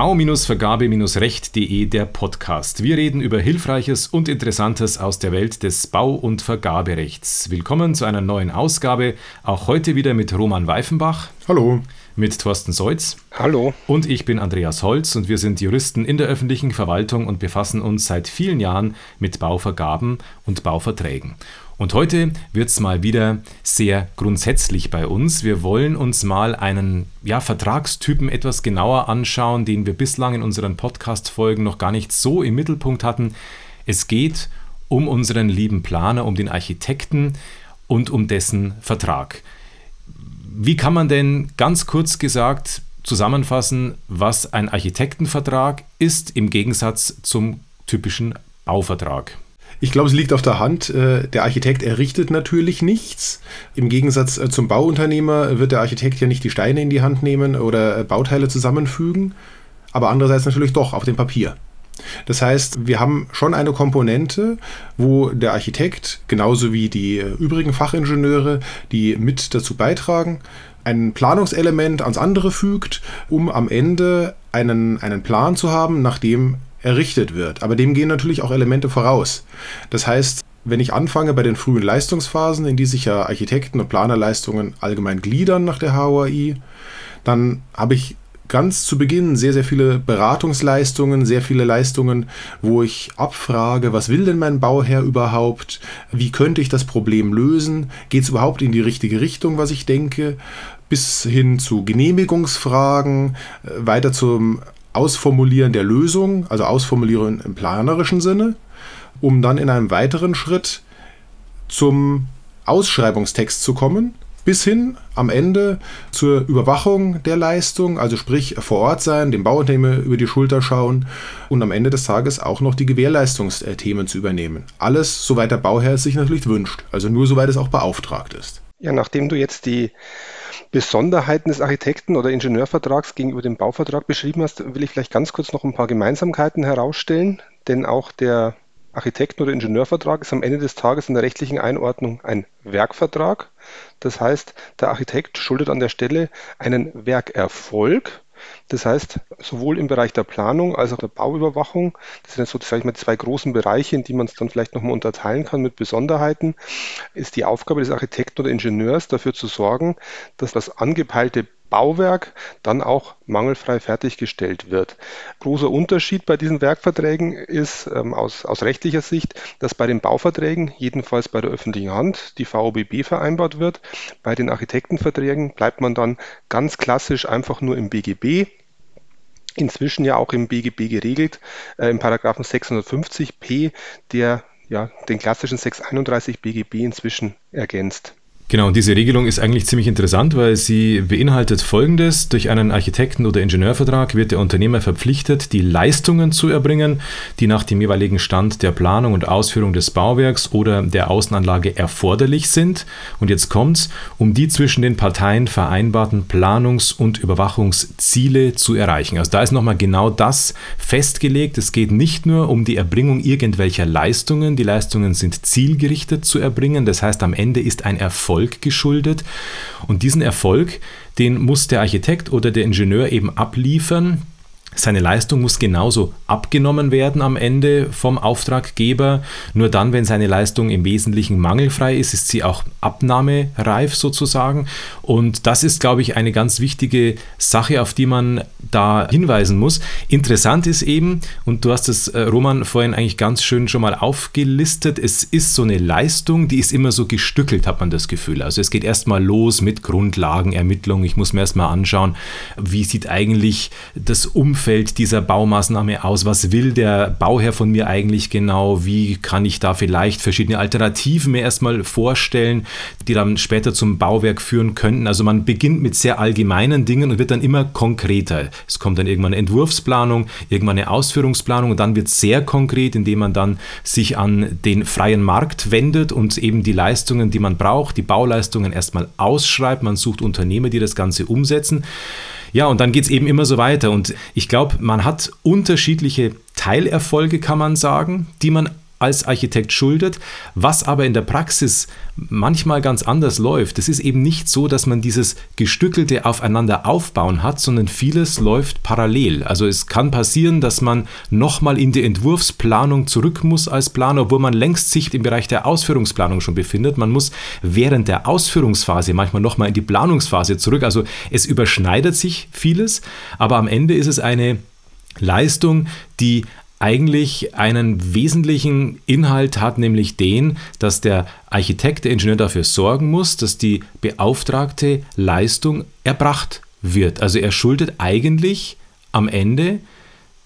Bau-Vergabe-Recht.de der Podcast. Wir reden über Hilfreiches und Interessantes aus der Welt des Bau- und Vergaberechts. Willkommen zu einer neuen Ausgabe. Auch heute wieder mit Roman Weifenbach. Hallo. Mit Thorsten Seutz. Hallo. Und ich bin Andreas Holz und wir sind Juristen in der öffentlichen Verwaltung und befassen uns seit vielen Jahren mit Bauvergaben und Bauverträgen. Und heute wird es mal wieder sehr grundsätzlich bei uns. Wir wollen uns mal einen ja, Vertragstypen etwas genauer anschauen, den wir bislang in unseren Podcast-Folgen noch gar nicht so im Mittelpunkt hatten. Es geht um unseren lieben Planer, um den Architekten und um dessen Vertrag. Wie kann man denn ganz kurz gesagt zusammenfassen, was ein Architektenvertrag ist im Gegensatz zum typischen Bauvertrag? Ich glaube, es liegt auf der Hand. Äh, der Architekt errichtet natürlich nichts. Im Gegensatz äh, zum Bauunternehmer wird der Architekt ja nicht die Steine in die Hand nehmen oder äh, Bauteile zusammenfügen, aber andererseits natürlich doch auf dem Papier. Das heißt, wir haben schon eine Komponente, wo der Architekt, genauso wie die übrigen Fachingenieure, die mit dazu beitragen, ein Planungselement ans andere fügt, um am Ende einen, einen Plan zu haben, nach dem errichtet wird. Aber dem gehen natürlich auch Elemente voraus. Das heißt, wenn ich anfange bei den frühen Leistungsphasen, in die sich ja Architekten- und Planerleistungen allgemein gliedern nach der HOAI, dann habe ich ganz zu Beginn sehr, sehr viele Beratungsleistungen, sehr viele Leistungen, wo ich abfrage, was will denn mein Bauherr überhaupt? Wie könnte ich das Problem lösen? Geht es überhaupt in die richtige Richtung, was ich denke? Bis hin zu Genehmigungsfragen, äh, weiter zum Ausformulieren der Lösung, also Ausformulieren im planerischen Sinne, um dann in einem weiteren Schritt zum Ausschreibungstext zu kommen, bis hin am Ende zur Überwachung der Leistung, also sprich vor Ort sein, dem Bauunternehmer über die Schulter schauen und am Ende des Tages auch noch die Gewährleistungsthemen zu übernehmen. Alles, soweit der Bauherr es sich natürlich wünscht, also nur soweit es auch beauftragt ist. Ja, nachdem du jetzt die Besonderheiten des Architekten- oder Ingenieurvertrags gegenüber dem Bauvertrag beschrieben hast, will ich vielleicht ganz kurz noch ein paar Gemeinsamkeiten herausstellen, denn auch der Architekten- oder Ingenieurvertrag ist am Ende des Tages in der rechtlichen Einordnung ein Werkvertrag. Das heißt, der Architekt schuldet an der Stelle einen Werkerfolg das heißt, sowohl im Bereich der Planung als auch der Bauüberwachung, das sind jetzt sozusagen mal zwei großen Bereiche, in die man es dann vielleicht nochmal unterteilen kann mit Besonderheiten, ist die Aufgabe des Architekten oder Ingenieurs dafür zu sorgen, dass das angepeilte Bauwerk dann auch mangelfrei fertiggestellt wird. Großer Unterschied bei diesen Werkverträgen ist ähm, aus, aus rechtlicher Sicht, dass bei den Bauverträgen, jedenfalls bei der öffentlichen Hand, die VOBB vereinbart wird. Bei den Architektenverträgen bleibt man dann ganz klassisch einfach nur im BGB inzwischen ja auch im BGB geregelt, äh, im Paragraphen 650p, der ja den klassischen 631 BGB inzwischen ergänzt. Genau, und diese Regelung ist eigentlich ziemlich interessant, weil sie beinhaltet Folgendes. Durch einen Architekten- oder Ingenieurvertrag wird der Unternehmer verpflichtet, die Leistungen zu erbringen, die nach dem jeweiligen Stand der Planung und Ausführung des Bauwerks oder der Außenanlage erforderlich sind. Und jetzt kommt's, um die zwischen den Parteien vereinbarten Planungs- und Überwachungsziele zu erreichen. Also da ist nochmal genau das festgelegt. Es geht nicht nur um die Erbringung irgendwelcher Leistungen. Die Leistungen sind zielgerichtet zu erbringen. Das heißt, am Ende ist ein Erfolg Erfolg geschuldet. Und diesen Erfolg, den muss der Architekt oder der Ingenieur eben abliefern. Seine Leistung muss genauso abgenommen werden am Ende vom Auftraggeber. Nur dann, wenn seine Leistung im Wesentlichen mangelfrei ist, ist sie auch abnahmereif sozusagen. Und das ist, glaube ich, eine ganz wichtige Sache, auf die man da hinweisen muss. Interessant ist eben, und du hast es, äh, Roman, vorhin eigentlich ganz schön schon mal aufgelistet, es ist so eine Leistung, die ist immer so gestückelt, hat man das Gefühl. Also es geht erstmal los mit Grundlagenermittlung. Ich muss mir erstmal anschauen, wie sieht eigentlich das Umfeld dieser Baumaßnahme aus? Was will der Bauherr von mir eigentlich genau? Wie kann ich da vielleicht verschiedene Alternativen mir erstmal vorstellen, die dann später zum Bauwerk führen könnten? Also man beginnt mit sehr allgemeinen Dingen und wird dann immer konkreter. Es kommt dann irgendwann eine Entwurfsplanung, irgendwann eine Ausführungsplanung und dann wird es sehr konkret, indem man dann sich an den freien Markt wendet und eben die Leistungen, die man braucht, die Bauleistungen erstmal ausschreibt. Man sucht Unternehmer, die das Ganze umsetzen. Ja, und dann geht es eben immer so weiter. Und ich glaube, man hat unterschiedliche Teilerfolge, kann man sagen, die man als Architekt schuldet, was aber in der Praxis manchmal ganz anders läuft. Es ist eben nicht so, dass man dieses gestückelte Aufeinander aufbauen hat, sondern vieles läuft parallel. Also es kann passieren, dass man nochmal in die Entwurfsplanung zurück muss als Planer, obwohl man längst sich im Bereich der Ausführungsplanung schon befindet. Man muss während der Ausführungsphase manchmal nochmal in die Planungsphase zurück. Also es überschneidet sich vieles, aber am Ende ist es eine Leistung, die eigentlich einen wesentlichen Inhalt hat, nämlich den, dass der Architekt, der Ingenieur dafür sorgen muss, dass die beauftragte Leistung erbracht wird. Also er schuldet eigentlich am Ende,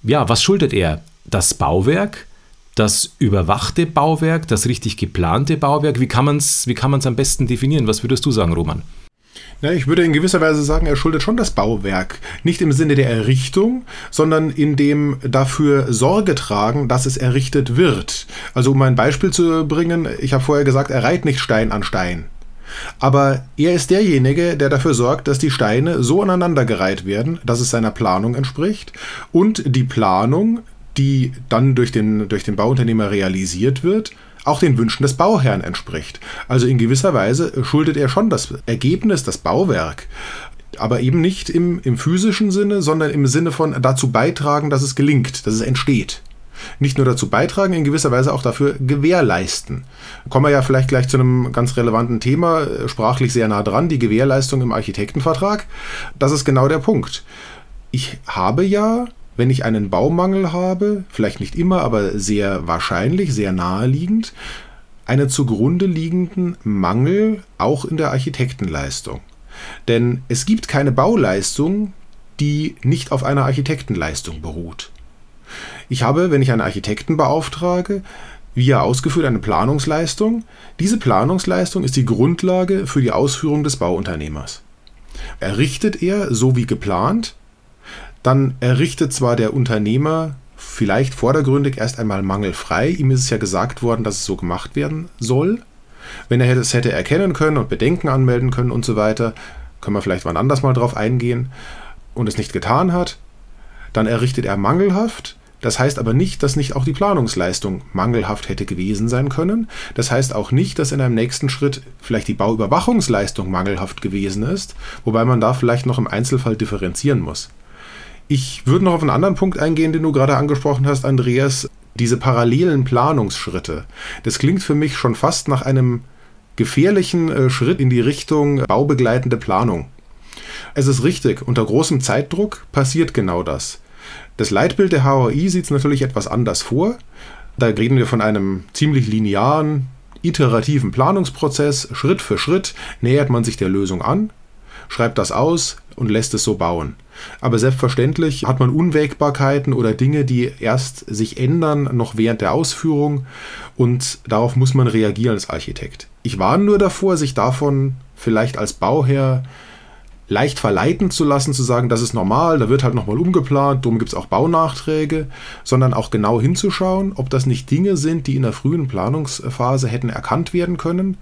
ja, was schuldet er? Das Bauwerk, das überwachte Bauwerk, das richtig geplante Bauwerk. Wie kann man es am besten definieren? Was würdest du sagen, Roman? Ja, ich würde in gewisser Weise sagen, er schuldet schon das Bauwerk. Nicht im Sinne der Errichtung, sondern in dem dafür Sorge tragen, dass es errichtet wird. Also um ein Beispiel zu bringen, ich habe vorher gesagt, er reiht nicht Stein an Stein. Aber er ist derjenige, der dafür sorgt, dass die Steine so aneinandergereiht werden, dass es seiner Planung entspricht und die Planung, die dann durch den, durch den Bauunternehmer realisiert wird, auch den Wünschen des Bauherrn entspricht. Also in gewisser Weise schuldet er schon das Ergebnis, das Bauwerk, aber eben nicht im, im physischen Sinne, sondern im Sinne von dazu beitragen, dass es gelingt, dass es entsteht. Nicht nur dazu beitragen, in gewisser Weise auch dafür gewährleisten. Kommen wir ja vielleicht gleich zu einem ganz relevanten Thema, äh, sprachlich sehr nah dran, die Gewährleistung im Architektenvertrag. Das ist genau der Punkt. Ich habe ja wenn ich einen Baumangel habe, vielleicht nicht immer, aber sehr wahrscheinlich, sehr naheliegend, einen zugrunde liegenden Mangel auch in der Architektenleistung. Denn es gibt keine Bauleistung, die nicht auf einer Architektenleistung beruht. Ich habe, wenn ich einen Architekten beauftrage, wie er ausgeführt, eine Planungsleistung. Diese Planungsleistung ist die Grundlage für die Ausführung des Bauunternehmers. Errichtet er so wie geplant, dann errichtet zwar der Unternehmer vielleicht vordergründig erst einmal mangelfrei, ihm ist es ja gesagt worden, dass es so gemacht werden soll. Wenn er es hätte erkennen können und Bedenken anmelden können und so weiter, können wir vielleicht wann anders mal drauf eingehen, und es nicht getan hat, dann errichtet er mangelhaft. Das heißt aber nicht, dass nicht auch die Planungsleistung mangelhaft hätte gewesen sein können. Das heißt auch nicht, dass in einem nächsten Schritt vielleicht die Bauüberwachungsleistung mangelhaft gewesen ist, wobei man da vielleicht noch im Einzelfall differenzieren muss. Ich würde noch auf einen anderen Punkt eingehen, den du gerade angesprochen hast, Andreas. Diese parallelen Planungsschritte. Das klingt für mich schon fast nach einem gefährlichen äh, Schritt in die Richtung baubegleitende Planung. Es ist richtig, unter großem Zeitdruck passiert genau das. Das Leitbild der HOI sieht es natürlich etwas anders vor. Da reden wir von einem ziemlich linearen, iterativen Planungsprozess. Schritt für Schritt nähert man sich der Lösung an, schreibt das aus und lässt es so bauen. Aber selbstverständlich hat man Unwägbarkeiten oder Dinge, die erst sich ändern, noch während der Ausführung. Und darauf muss man reagieren als Architekt. Ich warne nur davor, sich davon vielleicht als Bauherr leicht verleiten zu lassen, zu sagen, das ist normal, da wird halt nochmal umgeplant, darum gibt es auch Baunachträge, sondern auch genau hinzuschauen, ob das nicht Dinge sind, die in der frühen Planungsphase hätten erkannt werden können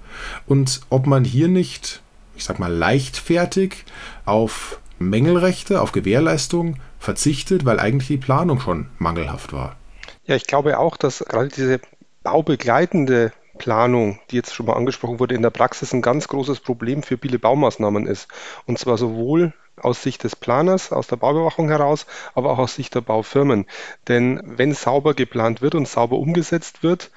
und ob man hier nicht, ich sag mal, leichtfertig auf Mängelrechte, auf Gewährleistung verzichtet, weil eigentlich die Planung schon mangelhaft war. Ja, ich glaube auch, dass gerade diese baubegleitende Planung, die jetzt schon mal angesprochen wurde, in der Praxis ein ganz großes Problem für viele Baumaßnahmen ist. Und zwar sowohl aus Sicht des Planers, aus der Bauüberwachung heraus, aber auch aus Sicht der Baufirmen. Denn wenn sauber geplant wird und sauber umgesetzt wird,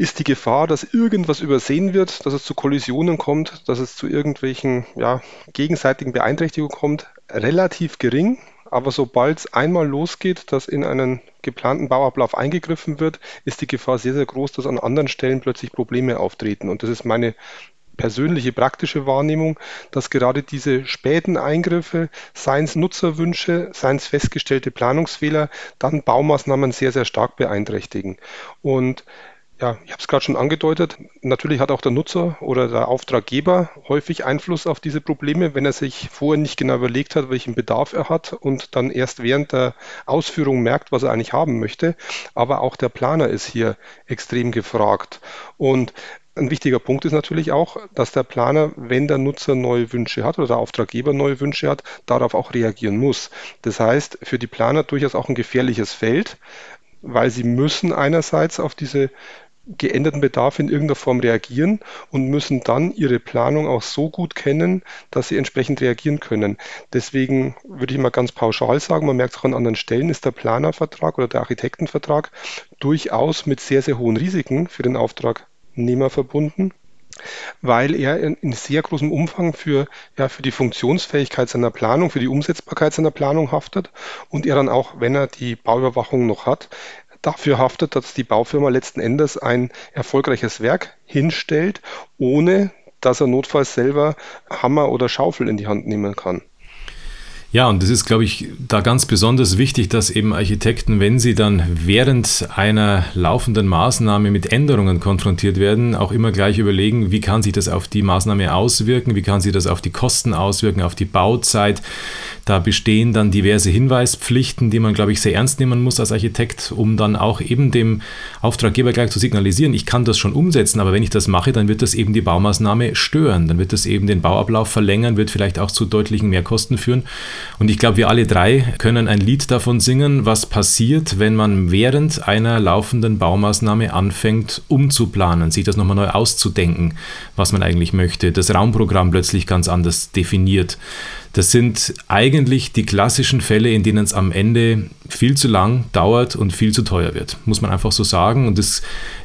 ist die Gefahr, dass irgendwas übersehen wird, dass es zu Kollisionen kommt, dass es zu irgendwelchen ja, gegenseitigen Beeinträchtigungen kommt, relativ gering. Aber sobald es einmal losgeht, dass in einen geplanten Bauablauf eingegriffen wird, ist die Gefahr sehr, sehr groß, dass an anderen Stellen plötzlich Probleme auftreten. Und das ist meine persönliche praktische Wahrnehmung, dass gerade diese späten Eingriffe, seien es Nutzerwünsche, seien es festgestellte Planungsfehler, dann Baumaßnahmen sehr, sehr stark beeinträchtigen. Und ja, ich habe es gerade schon angedeutet. Natürlich hat auch der Nutzer oder der Auftraggeber häufig Einfluss auf diese Probleme, wenn er sich vorher nicht genau überlegt hat, welchen Bedarf er hat und dann erst während der Ausführung merkt, was er eigentlich haben möchte. Aber auch der Planer ist hier extrem gefragt. Und ein wichtiger Punkt ist natürlich auch, dass der Planer, wenn der Nutzer neue Wünsche hat oder der Auftraggeber neue Wünsche hat, darauf auch reagieren muss. Das heißt, für die Planer durchaus auch ein gefährliches Feld, weil sie müssen einerseits auf diese geänderten Bedarfe in irgendeiner Form reagieren und müssen dann ihre Planung auch so gut kennen, dass sie entsprechend reagieren können. Deswegen würde ich mal ganz pauschal sagen, man merkt es auch an anderen Stellen, ist der Planervertrag oder der Architektenvertrag durchaus mit sehr, sehr hohen Risiken für den Auftragnehmer verbunden weil er in, in, sehr großem Umfang für, ja, für die Funktionsfähigkeit seiner Planung, für die Umsetzbarkeit seiner Planung haftet und er dann auch, wenn er die Bauüberwachung noch hat, dafür haftet, dass die Baufirma letzten Endes ein erfolgreiches Werk hinstellt, ohne dass er notfalls selber Hammer oder Schaufel in die Hand nehmen kann. Ja, und es ist, glaube ich, da ganz besonders wichtig, dass eben Architekten, wenn sie dann während einer laufenden Maßnahme mit Änderungen konfrontiert werden, auch immer gleich überlegen, wie kann sich das auf die Maßnahme auswirken, wie kann sich das auf die Kosten auswirken, auf die Bauzeit. Da bestehen dann diverse Hinweispflichten, die man, glaube ich, sehr ernst nehmen muss als Architekt, um dann auch eben dem Auftraggeber gleich zu signalisieren, ich kann das schon umsetzen, aber wenn ich das mache, dann wird das eben die Baumaßnahme stören, dann wird das eben den Bauablauf verlängern, wird vielleicht auch zu deutlichen Mehrkosten führen. Und ich glaube, wir alle drei können ein Lied davon singen, was passiert, wenn man während einer laufenden Baumaßnahme anfängt, umzuplanen, sich das nochmal neu auszudenken, was man eigentlich möchte, das Raumprogramm plötzlich ganz anders definiert. Das sind eigentlich die klassischen Fälle, in denen es am Ende viel zu lang dauert und viel zu teuer wird, muss man einfach so sagen. Und es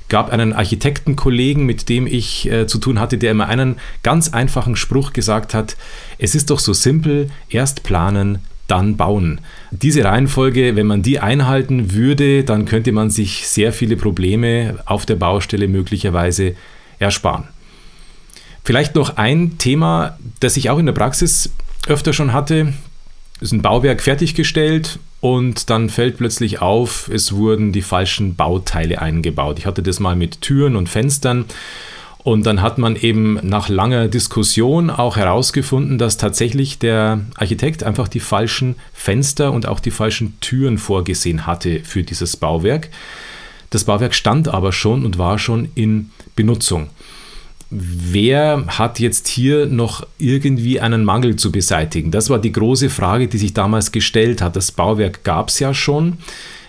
gab einen Architektenkollegen, mit dem ich äh, zu tun hatte, der immer einen ganz einfachen Spruch gesagt hat, es ist doch so simpel, erst planen, dann bauen. Diese Reihenfolge, wenn man die einhalten würde, dann könnte man sich sehr viele Probleme auf der Baustelle möglicherweise ersparen. Vielleicht noch ein Thema, das ich auch in der Praxis öfter schon hatte. Ist ein Bauwerk fertiggestellt und dann fällt plötzlich auf, es wurden die falschen Bauteile eingebaut. Ich hatte das mal mit Türen und Fenstern. Und dann hat man eben nach langer Diskussion auch herausgefunden, dass tatsächlich der Architekt einfach die falschen Fenster und auch die falschen Türen vorgesehen hatte für dieses Bauwerk. Das Bauwerk stand aber schon und war schon in Benutzung wer hat jetzt hier noch irgendwie einen Mangel zu beseitigen? Das war die große Frage, die sich damals gestellt hat. Das Bauwerk gab es ja schon.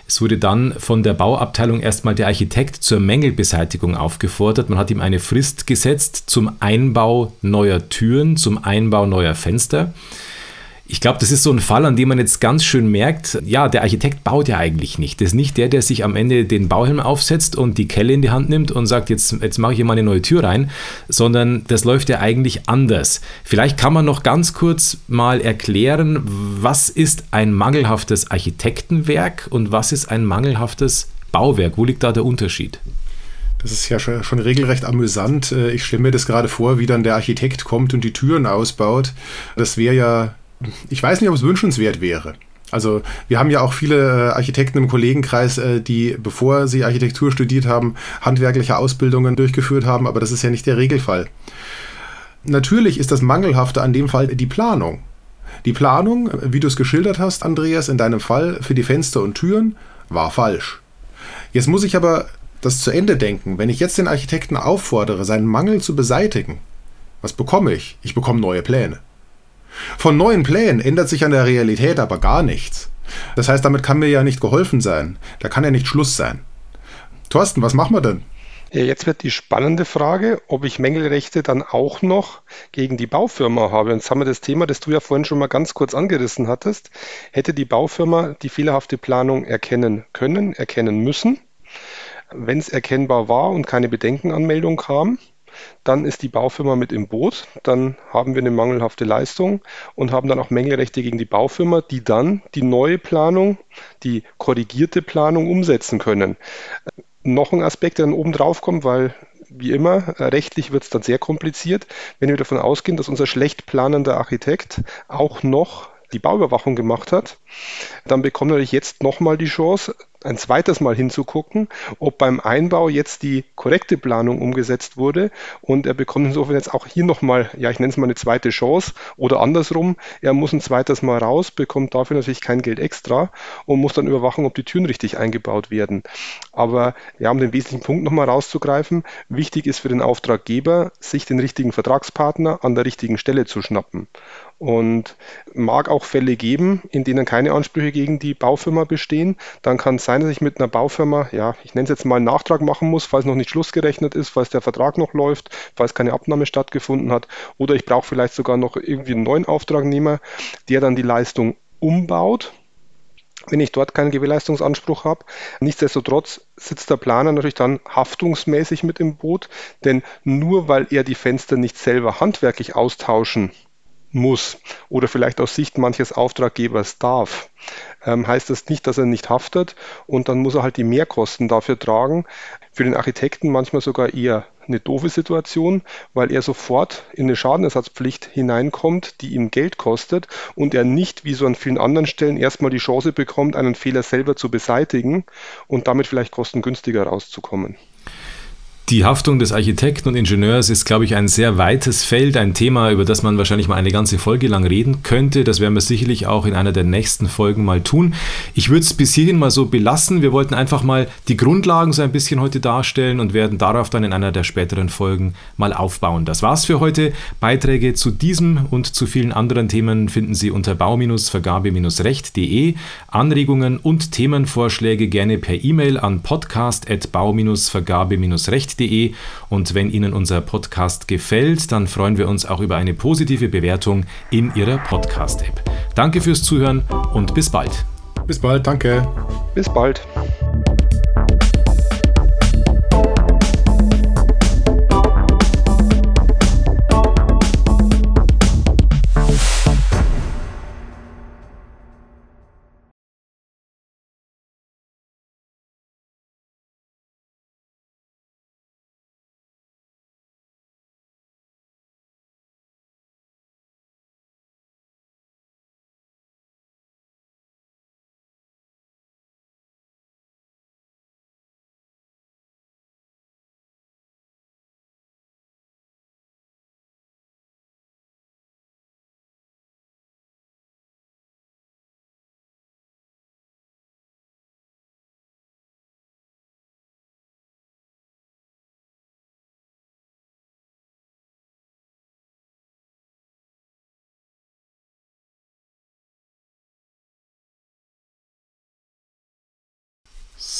Es wurde dann von der Bauabteilung erstmal der Architekt zur Mängelbeseitigung aufgefordert. Man hat ihm eine Frist gesetzt zum Einbau neuer Türen, zum Einbau neuer Fenster. Ich glaube, das ist so ein Fall, an dem man jetzt ganz schön merkt, ja, der Architekt baut ja eigentlich nicht. Das ist nicht der, der sich am Ende den Bauhelm aufsetzt und die Kelle in die Hand nimmt und sagt, jetzt, jetzt mache ich hier mal eine neue Tür rein, sondern das läuft ja eigentlich anders. Vielleicht kann man noch ganz kurz mal erklären, was ist ein mangelhaftes Architektenwerk und was ist ein mangelhaftes Bauwerk? Wo liegt da der Unterschied? Das ist ja schon, schon regelrecht amüsant. Äh, ich stelle mir das gerade vor, wie dann der Architekt kommt und die Türen ausbaut. Das wäre ja ich weiß nicht, ob es wünschenswert wäre. Also wir haben ja auch viele äh, Architekten im Kollegenkreis, äh, die, bevor sie Architektur studiert haben, handwerkliche Ausbildungen durchgeführt haben, aber das ist ja nicht der Regelfall. Natürlich ist das Mangelhafte an dem Fall die Planung. Die Planung, wie du es geschildert hast, Andreas, in deinem Fall für die Fenster und Türen, war falsch. Jetzt muss ich aber das zu Ende denken. Wenn ich jetzt den Architekten auffordere, seinen Mangel zu beseitigen, was bekomme ich? Ich bekomme neue Pläne. Von neuen Plänen ändert sich an der Realität aber gar nichts. Das heißt, damit kann mir ja nicht geholfen sein. Da kann ja nicht Schluss sein. Thorsten, was machen wir denn? Jetzt wird die spannende Frage, ob ich Mängelrechte dann auch noch gegen die Baufirma habe. Jetzt haben wir das Thema, das du ja vorhin schon mal ganz kurz angerissen hattest. Hätte die Baufirma die fehlerhafte Planung erkennen können, erkennen müssen? Wenn es erkennbar war und keine Bedenkenanmeldung kam, dann ist die Baufirma mit im Boot, dann haben wir eine mangelhafte Leistung und haben dann auch Mängelrechte gegen die Baufirma, die dann die neue Planung, die korrigierte Planung umsetzen können. Noch ein Aspekt, der dann oben drauf kommt, weil wie immer, rechtlich wird es dann sehr kompliziert, wenn wir davon ausgehen, dass unser schlecht planender Architekt auch noch die Bauüberwachung gemacht hat, dann bekommt natürlich jetzt nochmal die Chance, ein zweites Mal hinzugucken, ob beim Einbau jetzt die korrekte Planung umgesetzt wurde. Und er bekommt insofern jetzt auch hier nochmal, ja, ich nenne es mal eine zweite Chance oder andersrum, er muss ein zweites Mal raus, bekommt dafür natürlich kein Geld extra und muss dann überwachen, ob die Türen richtig eingebaut werden. Aber ja, um den wesentlichen Punkt nochmal rauszugreifen, wichtig ist für den Auftraggeber, sich den richtigen Vertragspartner an der richtigen Stelle zu schnappen. Und mag auch Fälle geben, in denen keine Ansprüche gegen die Baufirma bestehen. Dann kann es sein, dass ich mit einer Baufirma, ja, ich nenne es jetzt mal einen Nachtrag machen muss, falls noch nicht schlussgerechnet ist, falls der Vertrag noch läuft, falls keine Abnahme stattgefunden hat. Oder ich brauche vielleicht sogar noch irgendwie einen neuen Auftragnehmer, der dann die Leistung umbaut wenn ich dort keinen Gewährleistungsanspruch habe. Nichtsdestotrotz sitzt der Planer natürlich dann haftungsmäßig mit im Boot, denn nur weil er die Fenster nicht selber handwerklich austauschen muss oder vielleicht aus Sicht manches Auftraggebers darf, ähm, heißt das nicht, dass er nicht haftet und dann muss er halt die Mehrkosten dafür tragen. Für den Architekten manchmal sogar eher eine doofe Situation, weil er sofort in eine Schadenersatzpflicht hineinkommt, die ihm Geld kostet und er nicht wie so an vielen anderen Stellen erstmal die Chance bekommt, einen Fehler selber zu beseitigen und damit vielleicht kostengünstiger rauszukommen. Die Haftung des Architekten und Ingenieurs ist, glaube ich, ein sehr weites Feld, ein Thema, über das man wahrscheinlich mal eine ganze Folge lang reden könnte. Das werden wir sicherlich auch in einer der nächsten Folgen mal tun. Ich würde es bis hierhin mal so belassen. Wir wollten einfach mal die Grundlagen so ein bisschen heute darstellen und werden darauf dann in einer der späteren Folgen mal aufbauen. Das war's für heute. Beiträge zu diesem und zu vielen anderen Themen finden Sie unter bau-vergabe-recht.de. Anregungen und Themenvorschläge gerne per E-Mail an podcast.bau-vergabe-recht.de podcast.de und wenn Ihnen unser Podcast gefällt, dann freuen wir uns auch über eine positive Bewertung in Ihrer Podcast-App. Danke fürs Zuhören und bis bald. Bis bald, danke. Bis bald.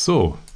So,